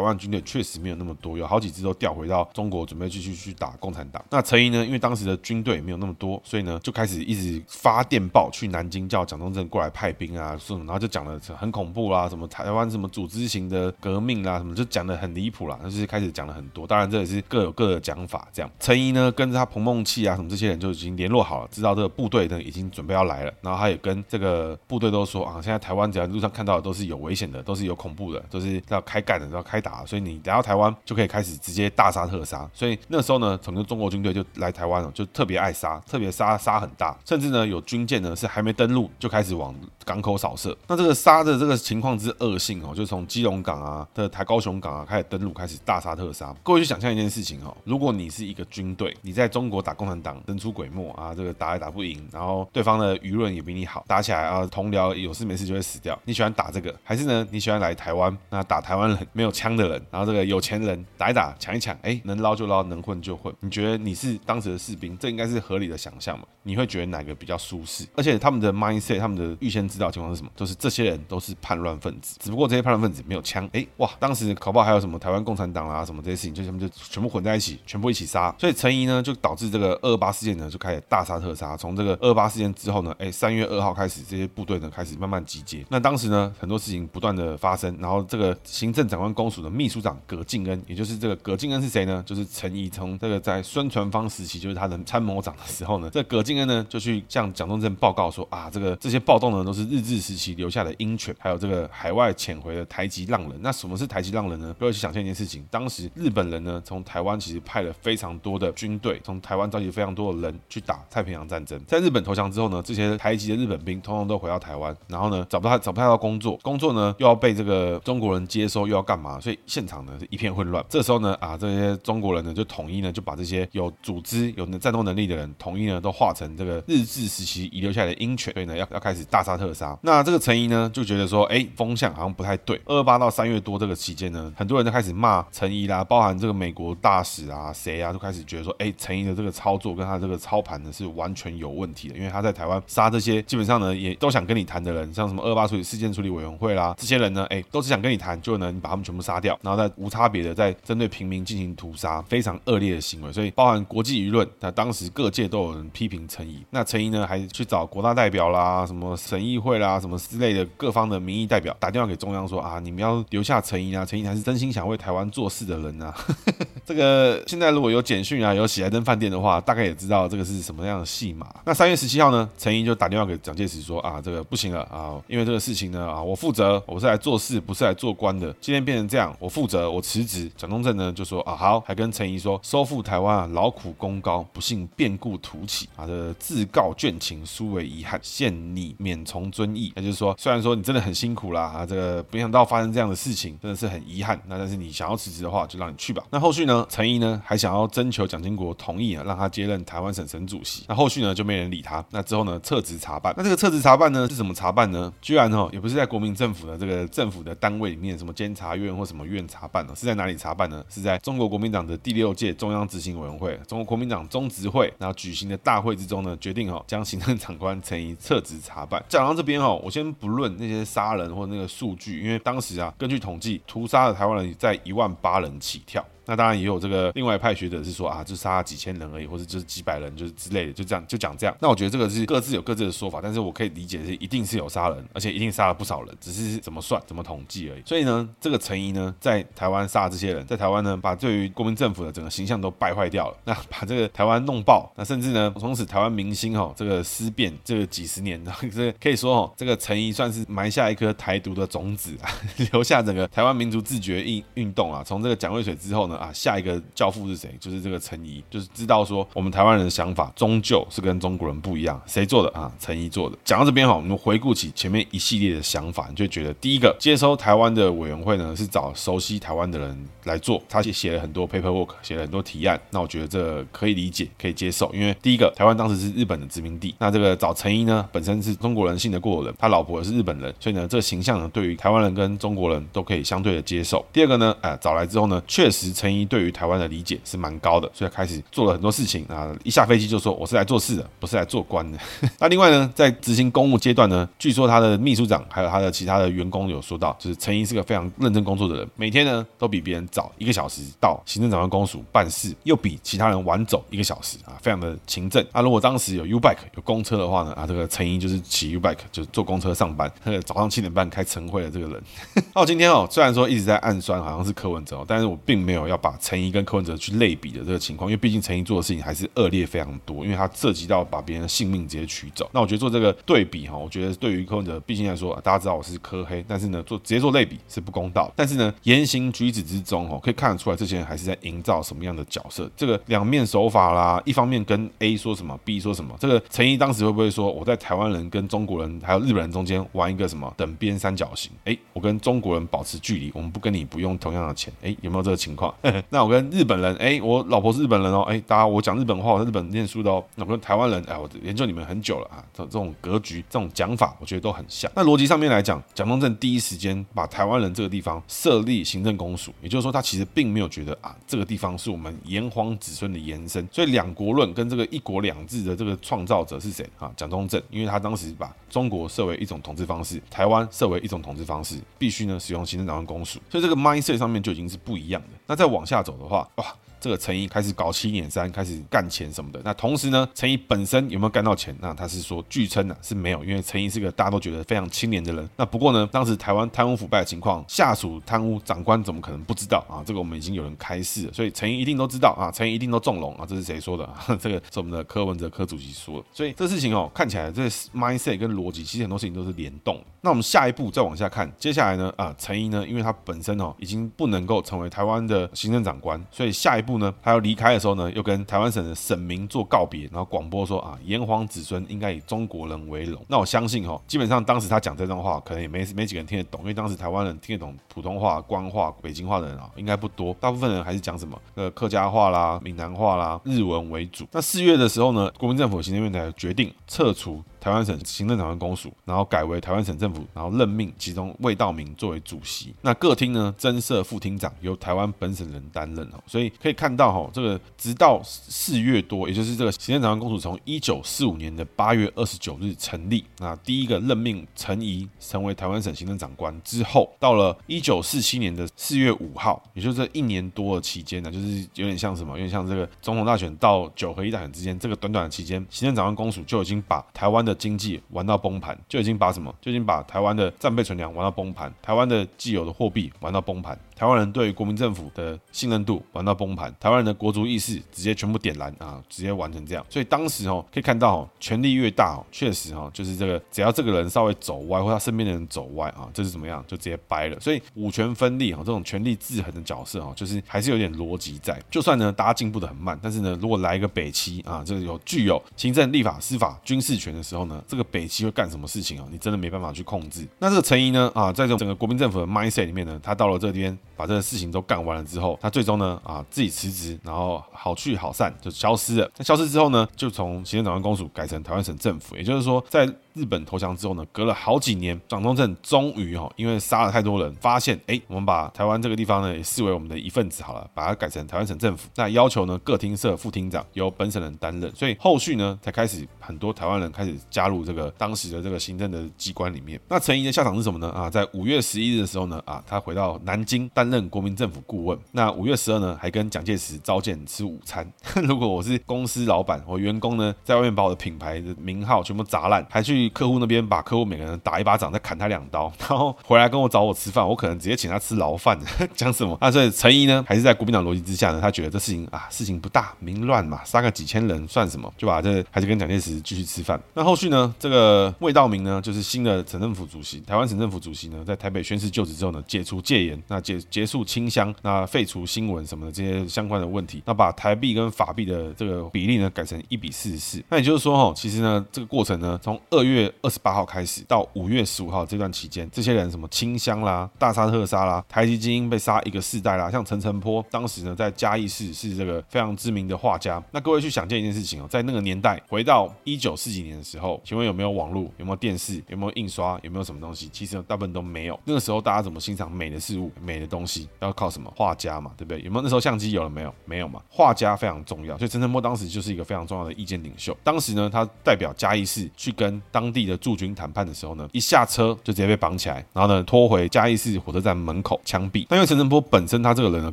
湾军队确实没有那么多，有好几支都调回到中国准备继续去打共产党。那陈仪呢，因为当时的军队没有那么多，所以呢就开始一直发电报去南京，叫蒋中正过来派兵啊，然后就讲了很恐怖部啦，什么台湾什么组织型的革命啦，什么就讲的很离谱啦，就是开始讲了很多。当然这也是各有各的讲法。这样，陈仪呢跟着他彭孟缉啊什么这些人就已经联络好了，知道这个部队呢已经准备要来了。然后他也跟这个部队都说啊，现在台湾只要路上看到的都是有危险的，都是有恐怖的，都是要开干的，都要开打。所以你来到台湾就可以开始直接大杀特杀。所以那时候呢，整个中国军队就来台湾了，就特别爱杀，特别杀杀很大，甚至呢有军舰呢是还没登陆就开始往港口扫射。那这个杀的这个情况之恶性哦，就从基隆港啊的台高雄港啊开始登陆，开始大杀特杀。各位去想象一件事情哦，如果你是一个军队，你在中国打共产党，神出鬼没啊，这个打也打不赢，然后对方的舆论也比你好，打起来啊同僚有事没事就会死掉。你喜欢打这个，还是呢你喜欢来台湾那打台湾人没有枪的人，然后这个有钱人打一打抢一抢，哎能捞就捞，能混就混。你觉得你是当时的士兵，这应该是合理的想象嘛？你会觉得哪个比较舒适？而且他们的 mindset，他们的预先知道情况是什么？就是这些人都是叛乱分子，只不过这些叛乱分子没有枪。哎哇，当时搞不好还有什么台湾共产党啊什么这些事情，就他们就全部混在一起，全部一起杀。所以陈仪呢就导致这个二八事件呢就开始大杀特杀。从这个二八事件之后呢，哎三月二号开始，这些部队呢开始慢慢集结。那当时呢很多事情不断的发生，然后这个行政长官公署的秘书长葛敬恩，也就是这个葛敬恩是谁呢？就是陈仪从这个在孙传芳时期就是他的参谋长的时候呢，这葛敬恩呢就去向蒋中正报告说啊，这个这些暴动呢都是日治时期留下的鹰犬，还有这这个海外潜回的台籍浪人。那什么是台籍浪人呢？各位去想象一件事情，当时日本人呢从台湾其实派了非常多的军队，从台湾召集非常多的人去打太平洋战争。在日本投降之后呢，这些台籍的日本兵通通都回到台湾，然后呢找不到找不到工作，工作呢又要被这个中国人接收，又要干嘛？所以现场呢是一片混乱。这时候呢啊，这些中国人呢就统一呢就把这些有组织、有战斗能力的人统一呢都化成这个日治时期遗留下来的鹰犬，所以呢要要开始大杀特杀。那这个陈仪呢就觉得说，哎，哎风向好像不太对。二八到三月多这个期间呢，很多人都开始骂陈仪啦，包含这个美国大使啊谁啊，都开始觉得说，哎，陈仪的这个操作跟他这个操盘呢是完全有问题的，因为他在台湾杀这些基本上呢也都想跟你谈的人，像什么二八处理事件处理委员会啦，这些人呢，哎，都是想跟你谈，就能把他们全部杀掉，然后再无差别的在针对平民进行屠杀，非常恶劣的行为。所以包含国际舆论，那当时各界都有人批评陈仪。那陈仪呢，还去找国大代表啦，什么省议会啦，什么之类的各方的民意代表打电话给中央说啊，你们要留下陈怡啊，陈仪还是真心想为台湾做事的人啊。[laughs] 这个现在如果有简讯啊，有喜来登饭店的话，大概也知道这个是什么样的戏码。那三月十七号呢，陈怡就打电话给蒋介石说啊，这个不行了啊，因为这个事情呢啊，我负责，我是来做事，不是来做官的。今天变成这样，我负责，我辞职。蒋中正呢就说啊好，还跟陈怡说，收复台湾啊，劳苦功高，不幸变故突起啊，这、自告倦情，殊为遗憾，现拟免从遵义。那就是说，虽然说你真的很辛辛苦啦啊，这个没想到发生这样的事情，真的是很遗憾。那但是你想要辞职的话，就让你去吧。那后续呢，陈仪呢还想要征求蒋经国同意啊，让他接任台湾省省主席。那后续呢就没人理他。那之后呢撤职查办。那这个撤职查办呢是怎么查办呢？居然哦也不是在国民政府的这个政府的单位里面，什么监察院或什么院查办呢？是在哪里查办呢？是在中国国民党的第六届中央执行委员会，中国国民党中执会，然后举行的大会之中呢，决定哦将行政长官陈仪撤职查办。讲到这边哦，我先不论那些杀人或那个数据，因为当时啊根据统计，屠杀的台湾人在一万八人起跳。那当然也有这个另外一派学者是说啊，就杀几千人而已，或者就是几百人，就是之类的，就这样就讲这样。那我觉得这个是各自有各自的说法，但是我可以理解是一定是有杀人，而且一定杀了不少人，只是怎么算、怎么统计而已。所以呢，这个陈仪呢，在台湾杀这些人，在台湾呢，把对于国民政府的整个形象都败坏掉了。那把这个台湾弄爆，那甚至呢，从此台湾明星哦，这个思变这个几十年，然后这可以说哦，这个陈仪算是埋下一颗台独的种子啊，[laughs] 留下整个台湾民族自决运运动啊。从这个蒋渭水之后呢，啊，下一个。教父是谁？就是这个陈仪，就是知道说我们台湾人的想法终究是跟中国人不一样。谁做的啊？陈仪做的。讲到这边哈，我们回顾起前面一系列的想法，你就觉得第一个接收台湾的委员会呢，是找熟悉台湾的人来做，他写写了很多 paperwork，写了很多提案。那我觉得这可以理解，可以接受，因为第一个台湾当时是日本的殖民地，那这个找陈仪呢，本身是中国人，信得过的人，他老婆也是日本人，所以呢，这个形象呢，对于台湾人跟中国人都可以相对的接受。第二个呢，哎，找来之后呢，确实陈陈怡对于台湾的理解是蛮高的，所以开始做了很多事情啊。一下飞机就说我是来做事的，不是来做官的。[laughs] 那另外呢，在执行公务阶段呢，据说他的秘书长还有他的其他的员工有说到，就是陈怡是个非常认真工作的人，每天呢都比别人早一个小时到行政长官公署办事，又比其他人晚走一个小时啊，非常的勤政。啊，如果当时有 U bike 有公车的话呢，啊，这个陈怡就是骑 U bike 就坐公车上班。[laughs] 那个早上七点半开晨会的这个人。[laughs] 哦今天哦，虽然说一直在暗酸好像是柯文哲，但是我并没有要把陈怡跟柯文哲去类比的这个情况，因为毕竟陈怡做的事情还是恶劣非常多，因为他涉及到把别人的性命直接取走。那我觉得做这个对比哈，我觉得对于柯文哲毕竟来说，大家知道我是柯黑，但是呢，做直接做类比是不公道。但是呢，言行举止之中哈，可以看得出来这些人还是在营造什么样的角色。这个两面手法啦，一方面跟 A 说什么，B 说什么。这个陈怡当时会不会说我在台湾人跟中国人还有日本人中间玩一个什么等边三角形？哎，我跟中国人保持距离，我们不跟你不用同样的钱。哎，有没有这个情况？[laughs] 那我跟日本人，哎，我老婆是日本人哦，哎，大家我讲日本话，我在日本念书的哦。那我跟台湾人，哎，我研究你们很久了啊，这这种格局、这种讲法，我觉得都很像。那逻辑上面来讲，蒋中正第一时间把台湾人这个地方设立行政公署，也就是说，他其实并没有觉得啊，这个地方是我们炎黄子孙的延伸。所以两国论跟这个一国两制的这个创造者是谁啊？蒋中正，因为他当时把中国设为一种统治方式，台湾设为一种统治方式，必须呢使用行政长官公署，所以这个 mindset 上面就已经是不一样的。那在往往下走的话，哇。这个陈仪开始搞七捻三，开始干钱什么的。那同时呢，陈仪本身有没有干到钱？那他是说，据称呢是没有，因为陈仪是个大家都觉得非常清廉的人。那不过呢，当时台湾贪污腐败的情况，下属贪污长官怎么可能不知道啊？这个我们已经有人开示了，所以陈仪一定都知道啊，陈仪一定都纵容啊。这是谁说的？这个是我们的柯文哲柯主席说的。所以这事情哦，看起来这 mindset 跟逻辑，其实很多事情都是联动。那我们下一步再往下看，接下来呢啊，陈仪呢，因为他本身哦已经不能够成为台湾的行政长官，所以下一步呢，他要离开的时候呢，又跟台湾省的省民做告别，然后广播说啊，炎黄子孙应该以中国人为荣。那我相信哦，基本上当时他讲这段话，可能也没没几个人听得懂，因为当时台湾人听得懂普通话、官话、北京话的人啊，应该不多，大部分人还是讲什么呃客家话啦、闽南话啦、日文为主。那四月的时候呢，国民政府行政院台决定撤除。台湾省行政长官公署，然后改为台湾省政府，然后任命其中魏道明作为主席。那各厅呢，增设副厅长，由台湾本省人担任哦。所以可以看到哈，这个直到四月多，也就是这个行政长官公署从一九四五年的八月二十九日成立，那第一个任命陈仪成为台湾省行政长官之后，到了一九四七年的四月五号，也就是这一年多的期间呢，就是有点像什么，有点像这个总统大选到九合一大选之间这个短短的期间，行政长官公署就已经把台湾的经济玩到崩盘，就已经把什么，就已经把台湾的战备存粮玩到崩盘，台湾的既有的货币玩到崩盘。台湾人对国民政府的信任度玩到崩盘，台湾人的国族意识直接全部点燃啊，直接玩成这样。所以当时哦，可以看到哦，权力越大哦，确实哦，就是这个只要这个人稍微走歪，或他身边的人走歪啊，这是怎么样，就直接掰了。所以五权分立哈，这种权力制衡的角色哈，就是还是有点逻辑在。就算呢，大家进步的很慢，但是呢，如果来一个北七啊，这个有具有行政、立法、司法、军事权的时候然后呢，这个北齐会干什么事情啊？你真的没办法去控制。那这个陈仪呢啊，在这整个国民政府的 mindset 里面呢，他到了这边。把这个事情都干完了之后，他最终呢啊自己辞职，然后好聚好散就消失了。那消失之后呢，就从行政长官公署改成台湾省政府，也就是说在。日本投降之后呢，隔了好几年，蒋中正终于哈，因为杀了太多人，发现哎，我们把台湾这个地方呢也视为我们的一份子好了，把它改成台湾省政府。那要求呢各厅设副厅长，由本省人担任。所以后续呢才开始很多台湾人开始加入这个当时的这个行政的机关里面。那陈仪的下场是什么呢？啊，在五月十一日的时候呢，啊，他回到南京担任国民政府顾问。那五月十二呢，还跟蒋介石召见吃午餐。[laughs] 如果我是公司老板，我员工呢在外面把我的品牌的名号全部砸烂，还去客户那边把客户每个人打一巴掌，再砍他两刀，[laughs] 然后回来跟我找我吃饭，我可能直接请他吃牢饭。[laughs] 讲什么？那所以陈仪呢，还是在国民党逻辑之下呢，他觉得这事情啊，事情不大，民乱嘛，杀个几千人算什么？就把这还是跟蒋介石继续吃饭。那后续呢，这个魏道明呢，就是新的省政府主席，台湾省政府主席呢，在台北宣誓就职之后呢，解除戒严，那解结束清乡，那废除新闻什么的这些相关的问题，那把台币跟法币的这个比例呢，改成一比四十四。那也就是说哈，其实呢，这个过程呢，从二月二十八号开始到五月十五号这段期间，这些人什么清乡啦、大杀特杀啦、台籍精英被杀一个世代啦，像陈澄波当时呢在嘉义市是这个非常知名的画家。那各位去想见一件事情哦，在那个年代，回到一九四几年的时候，请问有没有网络？有没有电视？有没有印刷？有没有什么东西？其实大部分都没有。那个时候大家怎么欣赏美的事物、美的东？要靠什么？画家嘛，对不对？有没有那时候相机有了没有？没有嘛。画家非常重要，所以陈澄波当时就是一个非常重要的意见领袖。当时呢，他代表嘉义市去跟当地的驻军谈判的时候。呢，一下车就直接被绑起来，然后呢拖回嘉义市火车站门口枪毙。那因为陈澄波本身他这个人呢，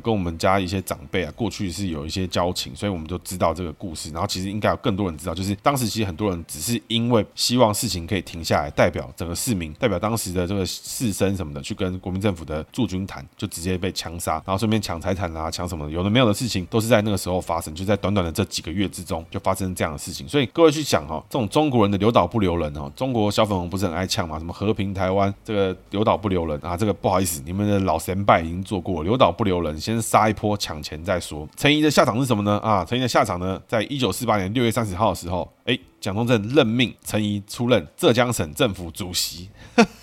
跟我们家一些长辈啊，过去是有一些交情，所以我们就知道这个故事。然后其实应该有更多人知道，就是当时其实很多人只是因为希望事情可以停下来，代表整个市民，代表当时的这个士绅什么的，去跟国民政府的驻军谈，就直直接被枪杀，然后顺便抢财产啦，抢什么的，有的没有的事情，都是在那个时候发生，就在短短的这几个月之中就发生这样的事情。所以各位去想哈，这种中国人的留岛不留人哦，中国小粉红不是很爱呛吗？什么和平？台湾这个留岛不留人啊，这个不好意思，你们的老先拜已经做过，留岛不留人，先杀一波抢钱再说。陈仪的下场是什么呢？啊，陈仪的下场呢，在一九四八年六月三十号的时候，哎。蒋中正任命陈仪出任浙江省政府主席，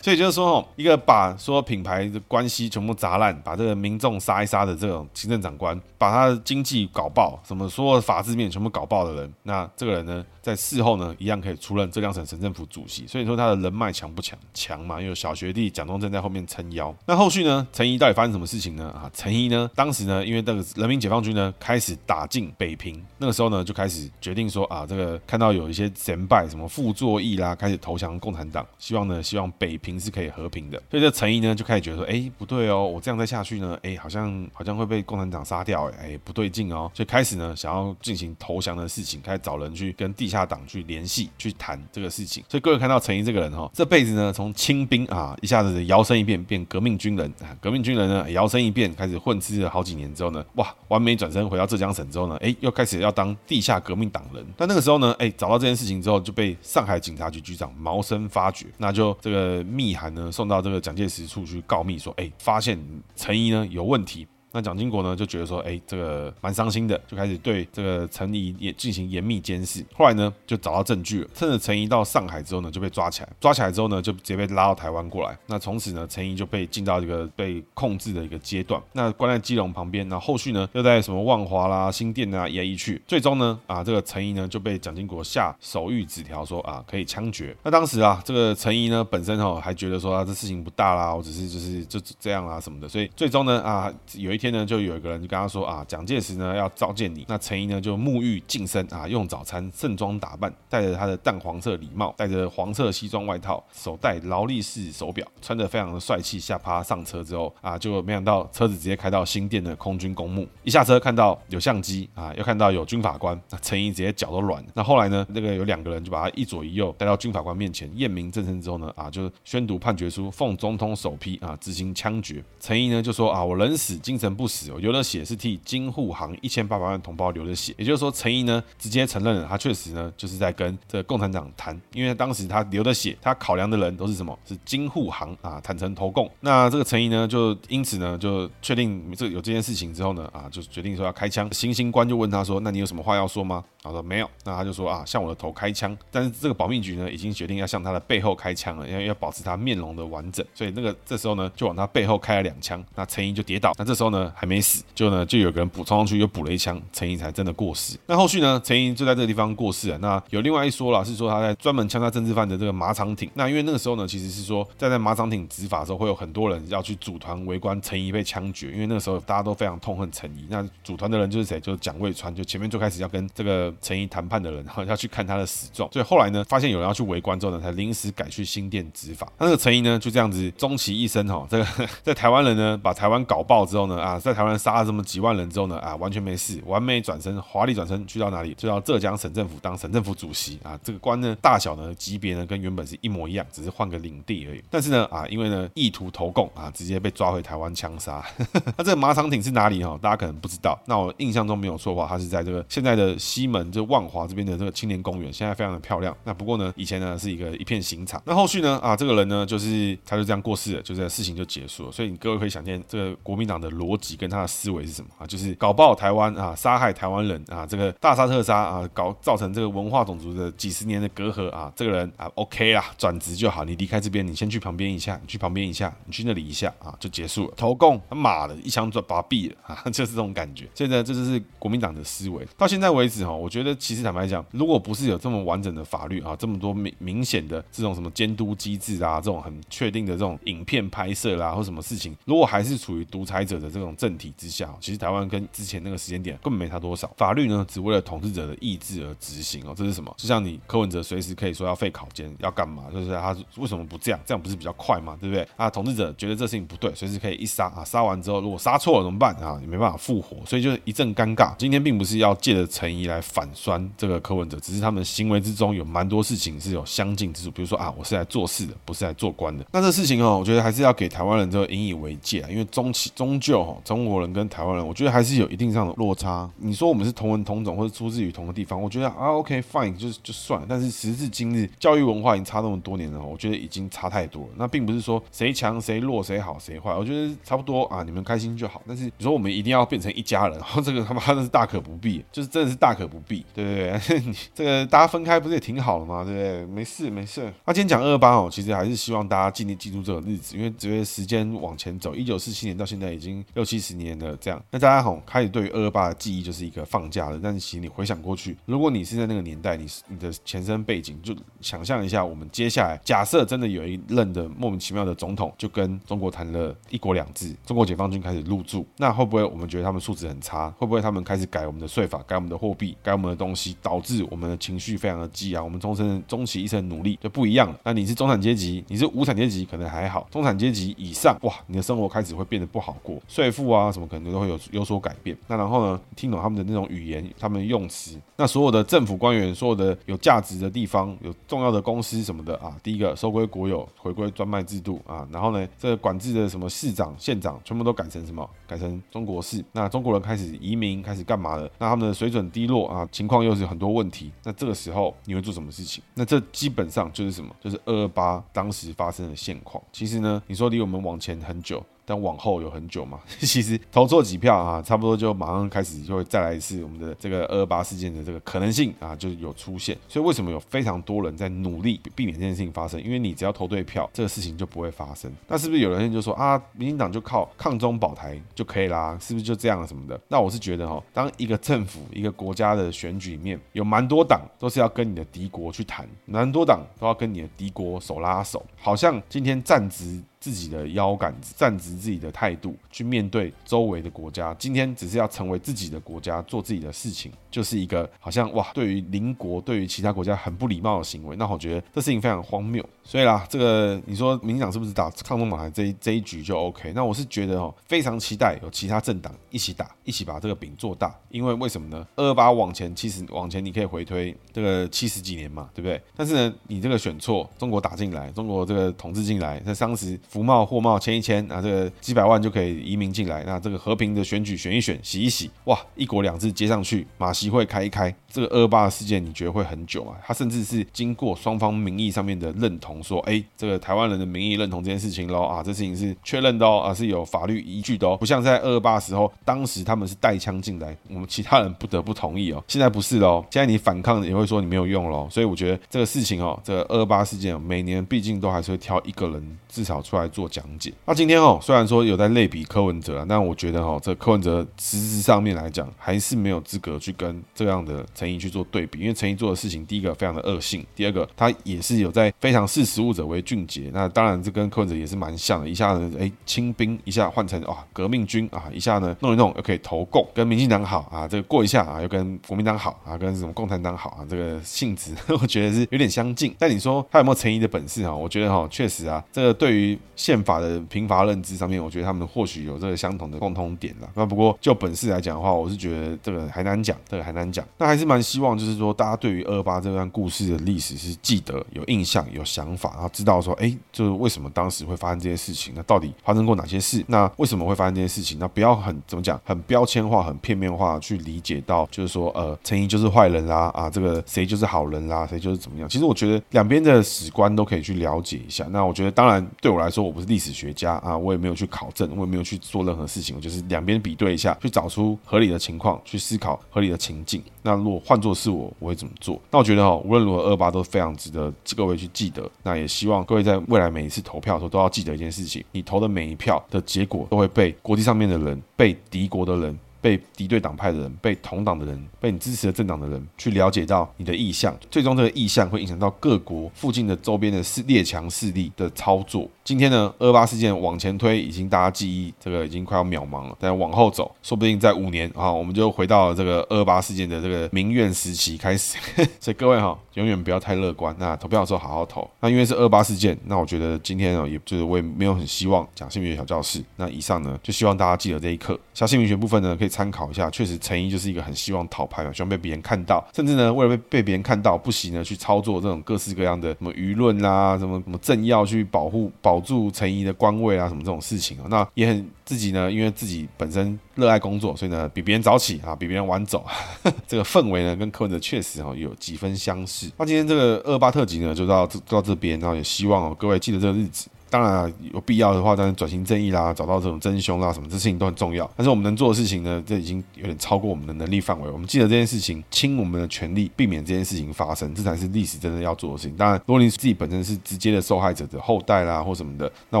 所以就是说，一个把说品牌的关系全部砸烂，把这个民众杀一杀的这种行政长官，把他的经济搞爆，什么所有的法制面全部搞爆的人，那这个人呢，在事后呢，一样可以出任浙江省省政府主席。所以说他的人脉强不强？强嘛，因为小学弟蒋中正在后面撑腰。那后续呢，陈仪到底发生什么事情呢？啊，陈仪呢，当时呢，因为这个人民解放军呢开始打进北平，那个时候呢就开始决定说啊，这个看到有一些前辈什么傅作义啦，开始投降共产党，希望呢，希望北平是可以和平的。所以这陈仪呢就开始觉得说，哎，不对哦，我这样再下去呢，哎，好像好像会被共产党杀掉，哎，不对劲哦，所以开始呢想要进行投降的事情，开始找人去跟地下党去联系，去谈这个事情。所以各位看到陈仪这个人哈，这辈子呢从清兵啊一下子摇身一变变革命军人啊，革命军人呢摇身一变开始混吃了好几年之后呢，哇，完美转身回到浙江省之后呢，哎，又开始要当地下革命党人。但那个时候呢，哎，找到这件事情之后，就被上海警察局局长毛森发觉，那就这个密函呢送到这个蒋介石处去告密，说，哎，发现陈仪呢有问题。那蒋经国呢就觉得说，哎，这个蛮伤心的，就开始对这个陈仪也进行严密监视。后来呢，就找到证据了，趁着陈仪到上海之后呢，就被抓起来。抓起来之后呢，就直接被拉到台湾过来。那从此呢，陈仪就被进到一个被控制的一个阶段。那关在基隆旁边。那后续呢，又在什么万华啦、新店啊移来移去。最终呢，啊，这个陈仪呢就被蒋经国下手谕纸条说啊，可以枪决。那当时啊，这个陈仪呢本身哈还觉得说啊，这事情不大啦，我只是就是就这样啊什么的。所以最终呢，啊，有一天呢，就有一个人就跟他说啊，蒋介石呢要召见你。那陈仪呢就沐浴净身啊，用早餐，盛装打扮，戴着他的淡黄色礼帽，戴着黄色西装外套，手戴劳力士手表，穿着非常的帅气。下趴上车之后啊，就没想到车子直接开到新店的空军公墓。一下车看到有相机啊，又看到有军法官，那陈仪直接脚都软。那后来呢，那个有两个人就把他一左一右带到军法官面前验明正身之后呢，啊，就宣读判决书，奉总统首批啊执行枪决。陈仪呢就说啊，我人死精神不死，我流了血是替京沪杭一千八百万同胞流的血。也就是说，陈怡呢直接承认了，他确实呢就是在跟这个共产党谈，因为当时他流的血，他考量的人都是什么？是京沪杭啊，坦诚投共。那这个陈怡呢就因此呢就确定这有这件事情之后呢啊，就决定说要开枪。行刑官就问他说，那你有什么话要说吗？他说没有。那他就说啊，向我的头开枪。但是这个保密局呢已经决定要向他的背后开枪了，因为要保持他面容的完整，所以那个这时候呢就往他背后开了两枪。那陈怡就跌倒。那这时候呢还没死，就呢就有个人补充上去又补了一枪，陈仪才真的过世。那后续呢，陈仪就在这个地方过世了。那有另外一说了，是说他在专门枪杀政治犯的这个马场町。那因为那个时候呢，其实是说在在马场町执法的时候，会有很多人要去组团围观陈仪被枪决。因为那个时候大家都非常痛恨陈仪。那组团的人就是谁？就是蒋渭川。就前面就开始要跟这个陈仪谈判的人，然后要去看他的死状。所以后来呢，发现有人要去围观之后呢，才临时改去新店执法。那这个陈仪呢，就这样子终其一生哈，这个在台湾人呢把台湾搞爆之后呢，啊，啊在台湾杀了这么几万人之后呢，啊，完全没事，完美转身，华丽转身去到哪里？去到浙江省政府当省政府主席啊。这个官呢，大小呢，级别呢，跟原本是一模一样，只是换个领地而已。但是呢，啊，因为呢，意图投共啊，直接被抓回台湾枪杀。[laughs] 那这个马场町是哪里哈？大家可能不知道。那我印象中没有错的话，它是在这个现在的西门，就万华这边的这个青年公园，现在非常的漂亮。那不过呢，以前呢是一个一片刑场。那后续呢，啊，这个人呢，就是他就这样过世了，就这个事情就结束了。所以你各位可以想见，这个国民党的逻辑跟他的思维是什么啊？就是搞爆台湾啊，杀害台湾人啊，这个大杀特杀啊，搞造成这个文化种族的几十年的隔阂啊，这个人啊，OK 啦，转职就好，你离开这边，你先去旁边一下，你去旁边一下，你去那里一下啊，就结束了。投共他妈的，一枪就把毙了啊，[laughs] 就是这种感觉。现在这就是国民党的思维。到现在为止哈，我觉得其实坦白讲，如果不是有这么完整的法律啊，这么多明明显的这种什么监督机制啊，这种很确定的这种影片拍摄啦，或什么事情，如果还是处于独裁者的这种政体之下，其实台湾跟之前那个时间点根本没差多少。法律呢，只为了统治者的意志而执行哦，这是什么？就像你柯文哲随时可以说要废考监，要干嘛？就是他为什么不这样？这样不是比较快吗？对不对？啊，统治者觉得这事情不对，随时可以一杀啊，杀完之后如果杀错了怎么办啊？也没办法复活，所以就是一阵尴尬。今天并不是要借着陈怡来反酸这个柯文哲，只是他们行为之中有蛮多事情是有相近之处，比如说啊，我是来做事的，不是来做官的。那这事情哦，我觉得还是要给台湾人这个引以为戒啊，因为终其终究中国人跟台湾人，我觉得还是有一定上的落差。你说我们是同文同种或者出自于同个地方，我觉得啊，OK fine，就就算了。但是时至今日，教育文化已经差那么多年了，我觉得已经差太多了。那并不是说谁强谁弱谁好谁坏，我觉得差不多啊，你们开心就好。但是你说我们一定要变成一家人，然后这个 [laughs] 他妈真的是大可不必，就是真的是大可不必，对不对？[laughs] 你这个大家分开不是也挺好的吗？对不对？没事没事。那今天讲二二八哦，其实还是希望大家尽力记住这个日子，因为只会时间往前走，一九四七年到现在已经六七十年的这样。那大家吼开始对于二二八的记忆就是一个放假了，但是其实你回想过去，如果你是在那个年代，你你的前身背景，就想象一下，我们接下来假设真的有一任的莫名其妙的总统，就跟中国谈了一国两制，中国解放军开始入驻，那会不会我们觉得他们素质很差？会不会他们开始改我们的税法，改我们的货币，改我们的东西，导致我们的情绪非常的激昂，我们终身终其一生努力就不一样了。那你是中产阶级，你是无产阶级，可能还好；中产阶级以上，哇，你的生活开始会变得不好过，税负啊什么可能都会有有所改变。那然后呢，听懂他们的那种语言，他们用词，那所有的政府官员，所有的有价值的地方，有重要的公司什么的啊，第一个收归国有，回归专卖制度啊，然后呢，这管制的什么市长、县长，全部都改成什么？改成中国式。那中国人开始移民，开始干嘛了？那他们的水准低落啊，情况又是很多问题。那这个时候你会做什么事情？那这基本上就是什么？就是二二八当时发生的现况。其实呢，你说离我们往前很久。但往后有很久嘛，[laughs] 其实投错几票啊，差不多就马上开始就会再来一次我们的这个二二八事件的这个可能性啊，就有出现。所以为什么有非常多人在努力避免这件事情发生？因为你只要投对票，这个事情就不会发生。那是不是有人就说啊，民进党就靠抗中保台就可以啦？是不是就这样什么的？那我是觉得哈，当一个政府一个国家的选举里面有蛮多党都是要跟你的敌国去谈，蛮多党都要跟你的敌国手拉手，好像今天站直。自己的腰杆子，站直自己的态度去面对周围的国家。今天只是要成为自己的国家，做自己的事情，就是一个好像哇，对于邻国、对于其他国家很不礼貌的行为。那我觉得这事情非常荒谬。所以啦，这个你说民进党是不是打抗中马台这一这一局就 OK？那我是觉得哦，非常期待有其他政党一起打，一起把这个饼做大。因为为什么呢？二八往前七十往前，你可以回推这个七十几年嘛，对不对？但是呢，你这个选错，中国打进来，中国这个统治进来，在当时。福茂、货贸签一签，啊，这个几百万就可以移民进来。那这个和平的选举选一选，洗一洗，哇，一国两制接上去，马习会开一开，这个二八事件，你觉得会很久吗？他甚至是经过双方名义上面的认同，说，哎，这个台湾人的名义认同这件事情喽，啊，这事情是确认的哦，啊，是有法律依据的哦，不像在二八时候，当时他们是带枪进来，我们其他人不得不同意哦。现在不是喽，现在你反抗也会说你没有用喽。所以我觉得这个事情哦，这个二八事件，每年毕竟都还是会挑一个人至少出来。做讲解。那今天哦，虽然说有在类比柯文哲，但我觉得哈，这柯文哲实质上面来讲，还是没有资格去跟这样的陈怡去做对比。因为陈怡做的事情，第一个非常的恶性，第二个他也是有在非常视时务者为俊杰。那当然这跟柯文哲也是蛮像的，一下子哎清兵，一下换成啊革命军啊，一下呢弄一弄又可以投共，跟民进党好啊，这个过一下啊又跟国民党好啊，跟什么共产党好啊，这个性质 [laughs] 我觉得是有点相近。但你说他有没有陈怡的本事啊？我觉得哈，确实啊，这个对于宪法的贫乏认知上面，我觉得他们或许有这个相同的共通点啦。那不过就本事来讲的话，我是觉得这个还难讲，这个还难讲。那还是蛮希望，就是说大家对于二八这段故事的历史是记得、有印象、有想法，然后知道说，哎，就是为什么当时会发生这些事情？那到底发生过哪些事？那为什么会发生这些事情？那不要很怎么讲，很标签化、很片面化去理解到，就是说，呃，陈仪就是坏人啦，啊，这个谁就是好人啦，谁就是怎么样？其实我觉得两边的史观都可以去了解一下。那我觉得，当然对我来说，我不是历史学家啊，我也没有去考证，我也没有去做任何事情，我就是两边比对一下，去找出合理的情况，去思考合理的情境。那如果换作是我，我会怎么做？那我觉得哈，无论如何，二八都非常值得各位去记得。那也希望各位在未来每一次投票的时候，都要记得一件事情：你投的每一票的结果，都会被国际上面的人，被敌国的人。被敌对党派的人，被同党的人，被你支持的政党的人，去了解到你的意向，最终这个意向会影响到各国附近的周边的势列强势力的操作。今天呢，二八事件往前推，已经大家记忆这个已经快要渺茫了。但往后走，说不定在五年啊，我们就回到了这个二二八事件的这个民怨时期开始。[laughs] 所以各位哈，永远不要太乐观。那投票的时候好好投。那因为是二八事件，那我觉得今天呢，也就是我也没有很希望讲姓名学小教室。那以上呢，就希望大家记得这一课。像姓名学部分呢，可以。参考一下，确实陈仪就是一个很希望讨拍嘛，希望被别人看到，甚至呢，为了被被别人看到，不惜呢去操作这种各式各样的什么舆论啦，什么什么政要去保护保住陈仪的官位啊，什么这种事情啊，那也很自己呢，因为自己本身热爱工作，所以呢比别人早起啊，比别人晚走，[laughs] 这个氛围呢跟柯文哲确实哈有几分相似。那今天这个二二八特辑呢就到这到这边，然后也希望哦各位记得这个日子。当然、啊、有必要的话，当然转型正义啦，找到这种真凶啦，什么这事情都很重要。但是我们能做的事情呢，这已经有点超过我们的能力范围。我们记得这件事情，倾我们的全力，避免这件事情发生，这才是历史真的要做的事情。当然，如果你自己本身是直接的受害者的后代啦，或什么的，那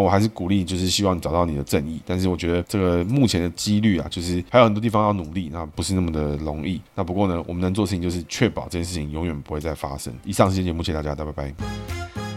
我还是鼓励，就是希望找到你的正义。但是我觉得这个目前的几率啊，就是还有很多地方要努力，那不是那么的容易。那不过呢，我们能做的事情就是确保这件事情永远不会再发生。以上是节目，谢谢大家，大家拜拜。